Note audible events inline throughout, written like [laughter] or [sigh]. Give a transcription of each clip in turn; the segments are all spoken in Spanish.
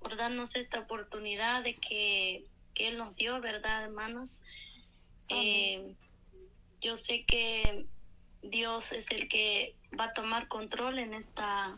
por darnos esta oportunidad de que, que Él nos dio, ¿verdad, hermanos? Eh, yo sé que Dios es el que va a tomar control en esta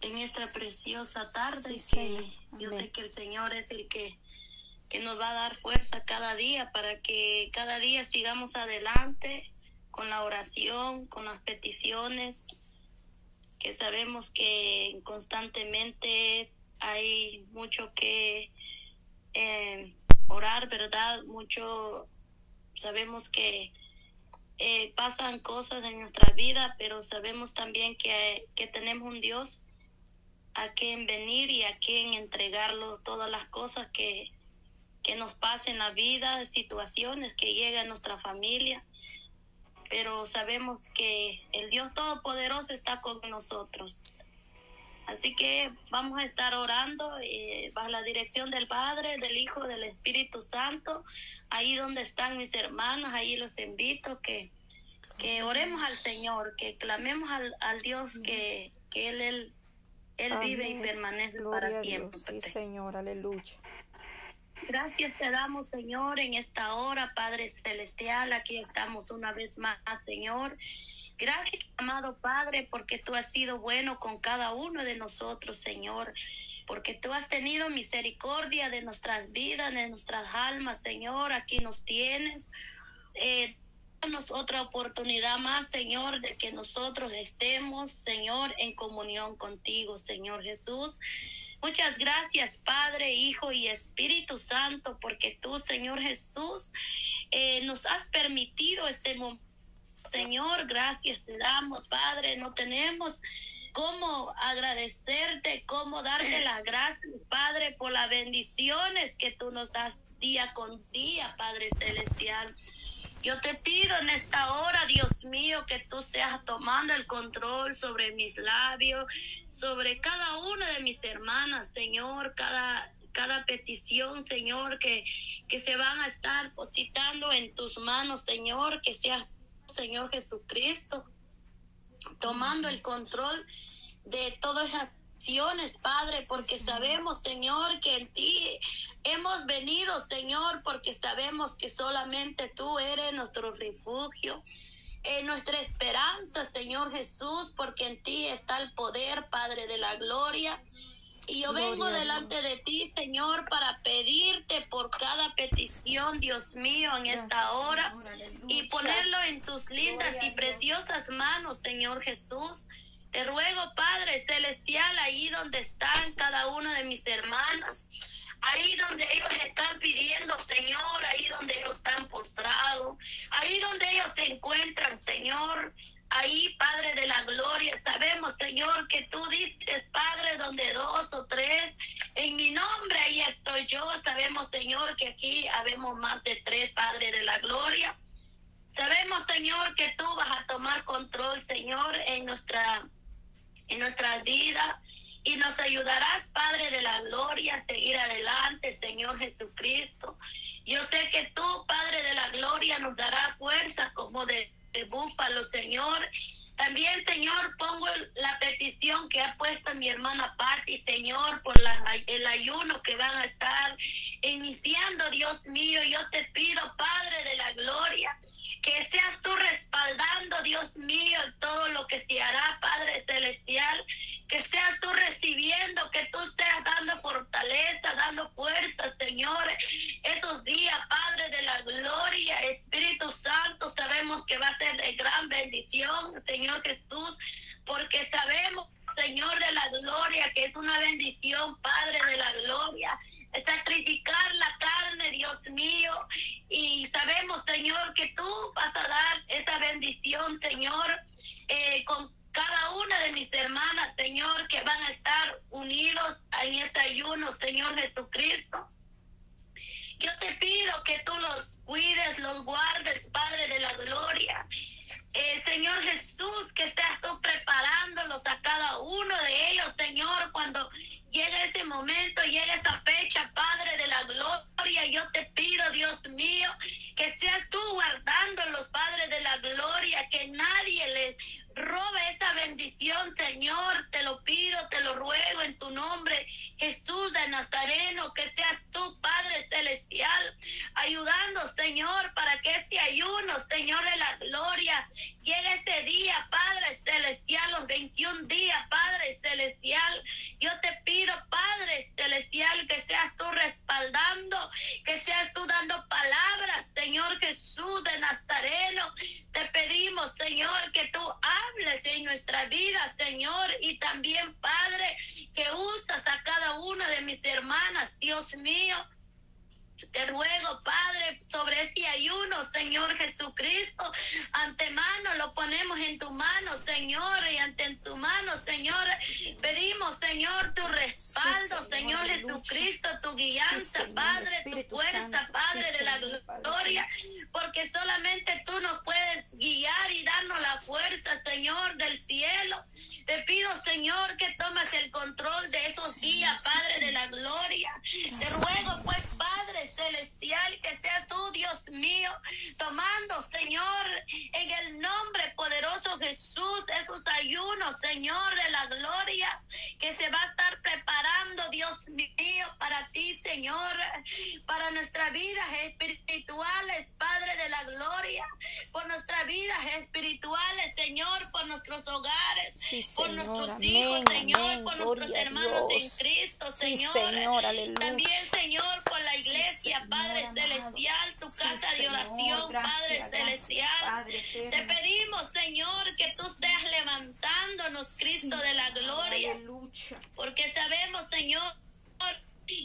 en esta preciosa tarde que yo sé que el Señor es el que que nos va a dar fuerza cada día para que cada día sigamos adelante con la oración, con las peticiones, que sabemos que constantemente hay mucho que eh, orar, ¿verdad? Mucho, sabemos que eh, pasan cosas en nuestra vida, pero sabemos también que, que tenemos un Dios a quien venir y a quien entregarlo todas las cosas que, que nos pasen en la vida, situaciones que llegan a nuestra familia. Pero sabemos que el Dios Todopoderoso está con nosotros. Así que vamos a estar orando eh, bajo la dirección del Padre, del Hijo, del Espíritu Santo. Ahí donde están mis hermanas, ahí los invito que, que oremos al Señor, que clamemos al, al Dios que, que Él, Él, él vive y permanece para siempre. Sí, Señor, aleluya. Gracias te damos, Señor, en esta hora, Padre Celestial. Aquí estamos una vez más, Señor. Gracias, amado Padre, porque tú has sido bueno con cada uno de nosotros, Señor. Porque tú has tenido misericordia de nuestras vidas, de nuestras almas, Señor. Aquí nos tienes. Eh, danos otra oportunidad más, Señor, de que nosotros estemos, Señor, en comunión contigo, Señor Jesús. Muchas gracias, Padre, Hijo y Espíritu Santo, porque tú, Señor Jesús, eh, nos has permitido este momento Señor, gracias te damos, Padre. No tenemos cómo agradecerte, cómo darte las gracias, Padre, por las bendiciones que tú nos das día con día, Padre Celestial. Yo te pido en esta hora, Dios mío, que tú seas tomando el control sobre mis labios, sobre cada una de mis hermanas, Señor, cada cada petición, Señor, que, que se van a estar positando en tus manos, Señor, que seas Señor Jesucristo, tomando el control de todas las acciones, Padre, porque sabemos, Señor, que en ti hemos venido, Señor, porque sabemos que solamente tú eres nuestro refugio. En nuestra esperanza, Señor Jesús, porque en ti está el poder, Padre de la gloria. Y yo vengo delante de ti, Señor, para pedirte por cada petición, Dios mío, en esta hora y ponerlo en tus lindas y preciosas manos, Señor Jesús. Te ruego, Padre Celestial, ahí donde están cada uno de mis hermanas, ahí donde ellos están pidiendo, Señor, ahí donde ellos están postrados, ahí donde ellos se encuentran, Señor. Ahí, Padre de la gloria, sabemos, Señor, que tú dices, Padre, donde dos o tres, en mi nombre ahí estoy yo. Sabemos, Señor, que aquí habemos más de tres, Padre de la gloria. Sabemos, Señor, que tú vas a tomar control, Señor, en nuestra, en nuestra vida y nos ayudarás, Padre de la gloria, a seguir adelante, Señor Jesucristo. Yo sé que tú, Padre de la gloria, nos darás fuerza como de de Búfalo, Señor. También, Señor, pongo la petición que ha puesto mi hermana Patti, Señor, por el ayuno que van a estar iniciando, Dios mío. Yo te pido, Padre de la Gloria, que seas tú respaldando, Dios mío, todo lo que se hará, Padre Celestial, que seas tú recibiendo, que tú estés dando fortaleza, dando fuerza, Señor, esos días, Padre de la Gloria, Espíritu Santo, sabemos que va a ser de gran bendición, Señor Jesús, porque sabemos, Señor de la Gloria, que es una bendición, Padre de la Gloria sacrificar la carne, Dios mío. Y sabemos, Señor, que tú vas a dar esa bendición, Señor, eh, con cada una de mis hermanas, Señor, que van a estar unidos en este ayuno, Señor Jesucristo. Yo te pido que tú los cuides, los guardes, Padre de la Gloria. Eh, Señor Jesús, que seas tú preparándolos a cada uno de ellos, Señor, cuando llega ese momento, llega esa fecha, Padre de la gloria. Yo te pido, Dios mío, que seas tú guardándolos, Padre de la gloria, que nadie les robe esa bendición, Señor. Te lo pido, te lo ruego en tu nombre Jesús de Nazareno, que seas tú, Padre Celestial, ayudando, Señor, para que este ayuno, Señor de la gloria, llegue ese día, Padre Celestial, los 21 días, Padre Celestial. Yo te pido, Padre Celestial, que seas tú respaldando, que seas tú dando palabras, Señor Jesús de Nazareno. Te pedimos, Señor, que tú hables en nuestra vida, Señor, y también, Padre, que usas a cada una de mis hermanas, Dios mío. Te ruego, Padre, sobre ese ayuno, Señor Jesucristo, antemano lo ponemos en tu mano, Señor, y ante tu mano, Señor, pedimos, Señor, tu respaldo, Señor, Jesucristo, tu guianza, Padre, tu fuerza, Padre de la gloria, porque solamente tú nos puedes guiar y darnos la fuerza, Señor, del cielo. Te pido, Señor, que tomes el control de esos días, Padre de la gloria. Te ruego, pues, Padre celestial, Tomando, Señor, en el nombre poderoso Jesús, esos ayunos, Señor, de la gloria, que se va a estar preparando, Dios mío, para ti, Señor, para nuestras vidas espirituales, Padre de la gloria, por nuestras vidas espirituales, Señor, por nuestros hogares, por nuestros hijos, Señor, por nuestros hermanos en Cristo, Señor. También, Señor, por la iglesia, Padre Celestial, tu casa de oración, Padre Celestial. Te pedimos, Señor, que tú seas levantándonos, Cristo de la gloria. Porque sabemos, Señor,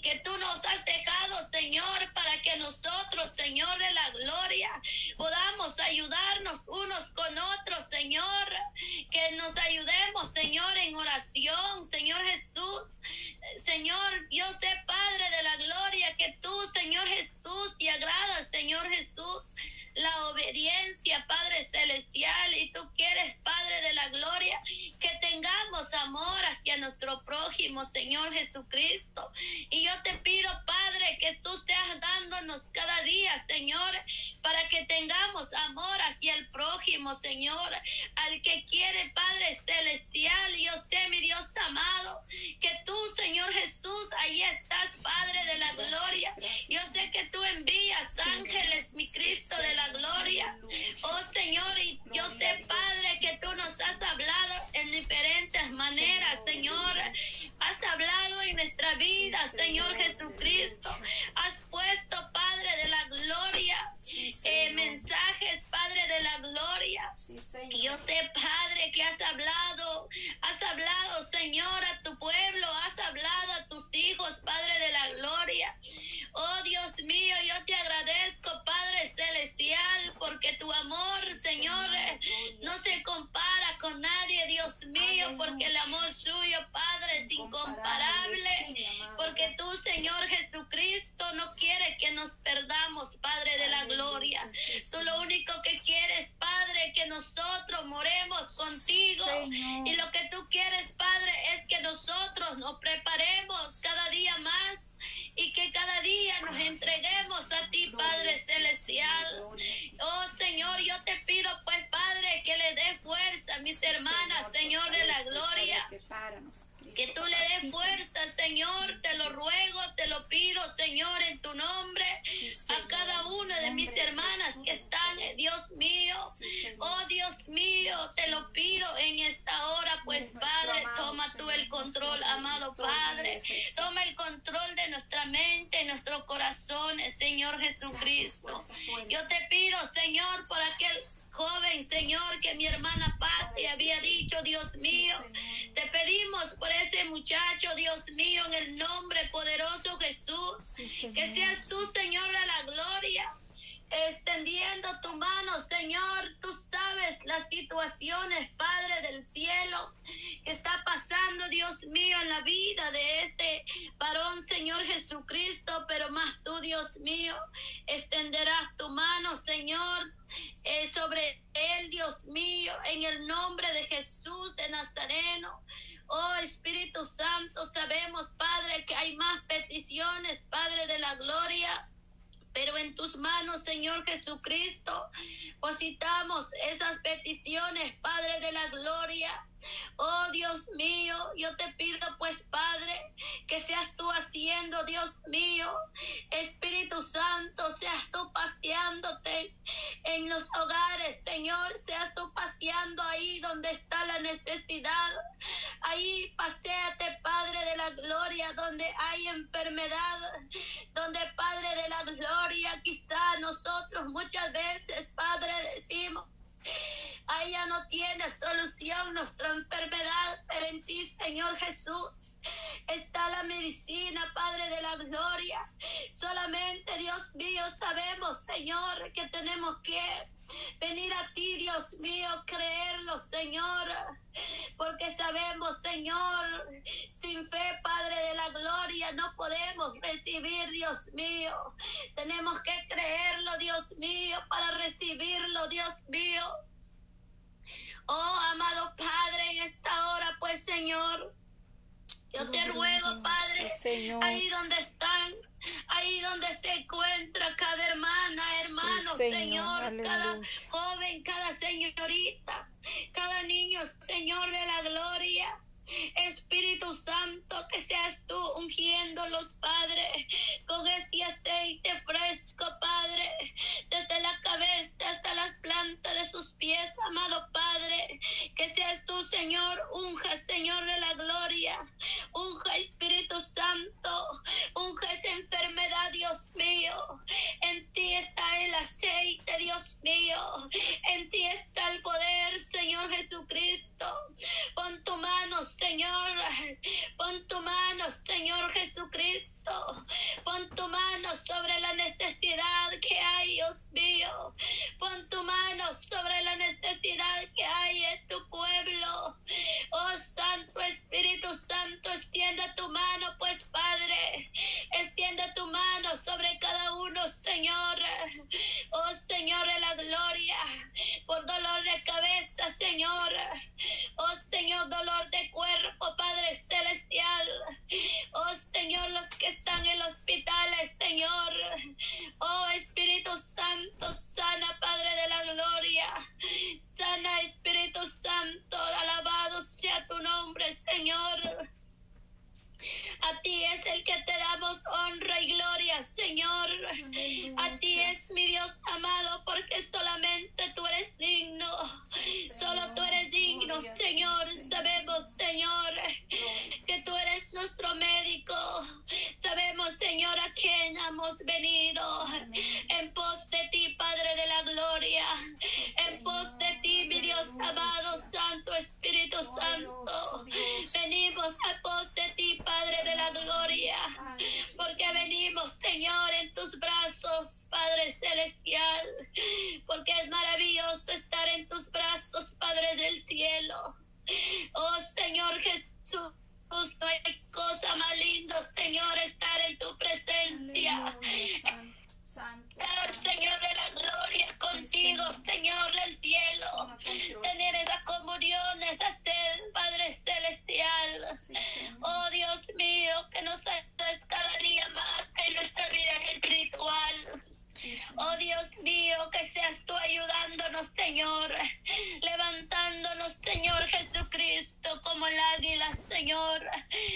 que tú nos has dejado, Señor, para que nosotros, Señor de la gloria, podamos ayudarnos unos con otros, Señor, que nos ayudemos, Señor, en oración, Señor Jesús. Señor, yo sé, Padre de la gloria, que tú, Señor Jesús, te agrada, Señor Jesús la obediencia, Padre Celestial, y tú quieres, Padre de la Gloria, que tengamos amor hacia nuestro prójimo, Señor Jesucristo. Y yo te pido, Padre, que tú seas dándonos cada día, Señor, para que tengamos amor hacia el prójimo, Señor, al que quiere, Padre Celestial. Yo sé, mi Dios amado, que tú, Señor Jesús, ahí estás, Padre de la Gloria. Yo sé que tú envías ángeles, mi Cristo de la gloria. Oh Señor, y yo sé, Padre, que tú nos has hablado en diferentes maneras, Señor. Has hablado en nuestra vida, Señor Jesucristo. Has puesto, Padre de la gloria, eh, mensajes, Padre de la gloria. Yo sé, Padre, que has hablado, has hablado, Señor, a tu pueblo, has hablado a tus hijos, Padre de la gloria. Oh Dios mío, yo te agradezco, Padre Celestial, porque tu amor, Señor, no se compara con nadie, Dios mío, porque el amor suyo, Padre, es incomparable, porque tú, Señor Jesucristo, no quieres que nos perdamos, Padre de la gloria. Tú lo único que quieres, Padre, que nosotros moremos contigo. Y lo que tú quieres, Padre, es que nosotros nos preparemos cada día más y que cada día nos entreguemos a ti, Padre Celestial. Mente, nuestros corazones, Señor Jesucristo. Yo te pido, Señor, por aquel joven, Señor, que mi hermana Patti había dicho, Dios mío, te pedimos por ese muchacho, Dios mío, en el nombre poderoso Jesús, que seas tú, Señor, de la gloria extendiendo tu mano, Señor. Tú sabes las situaciones, Padre del cielo, que está pasando, Dios mío, en la vida de este Señor Jesucristo, pero más tú, Dios mío, extenderás tu mano, Señor. Eh, sobre él, Dios mío, en el nombre de Jesús de Nazareno. Oh Espíritu Santo, sabemos, Padre, que hay más peticiones, Padre de la gloria Pero en tus manos, Señor Jesucristo, positamos esas peticiones, Padre de la Gloria. Oh Dios mío, yo te pido pues Padre que seas tú haciendo, Dios mío, Espíritu Santo, seas tú paseándote en los hogares, Señor, seas tú paseando ahí donde está la necesidad. Ahí paséate, Padre de la Gloria, donde hay enfermedad, donde Padre de la Gloria, quizá nosotros muchas veces, Ya no tiene solución nuestra enfermedad, pero en ti, Señor Jesús, está la medicina, Padre de la Gloria. Solamente, Dios mío, sabemos, Señor, que tenemos que venir a ti, Dios mío, creerlo, Señor, porque sabemos, Señor, sin fe, Padre de la Gloria, no podemos recibir, Dios mío. Tenemos que creerlo, Dios mío, para recibirlo, Dios mío. Oh, amado Padre, en esta hora, pues, Señor, yo te ruego, Padre, ahí donde están, ahí donde se encuentra cada hermana, hermano, Señor, cada joven, cada señorita, cada niño, Señor de la gloria. Espíritu Santo, que seas tú ungiendo los padres con ese aceite fresco, Padre, desde la cabeza hasta las plantas de sus pies, amado Padre. Que seas tú, Señor, unja, Señor de la gloria, unja Espíritu Santo, unja esa enfermedad, Dios mío. En ti está el aceite, Dios mío. En ti está el poder, Señor Jesucristo. Señor. [laughs] Pon tu mano, Señor Jesucristo. Pon tu mano sobre la necesidad que hay, Dios mío. Pon tu mano sobre la necesidad que hay en tu pueblo. Oh Santo Espíritu Santo, extiende tu mano, pues Padre. Extiende tu mano sobre cada uno, Señor. Oh Señor de la gloria. Por dolor de cabeza, Señor. Dolor de cuerpo, Padre Celestial. Oh Señor, los que están en los hospitales, Señor. Oh Espíritu Santo, sana, Padre de la gloria. Sana, Espíritu Santo, alabado sea tu nombre, Señor. A ti es el que te damos honra y gloria, Señor. A ti es mi Dios amado, porque solamente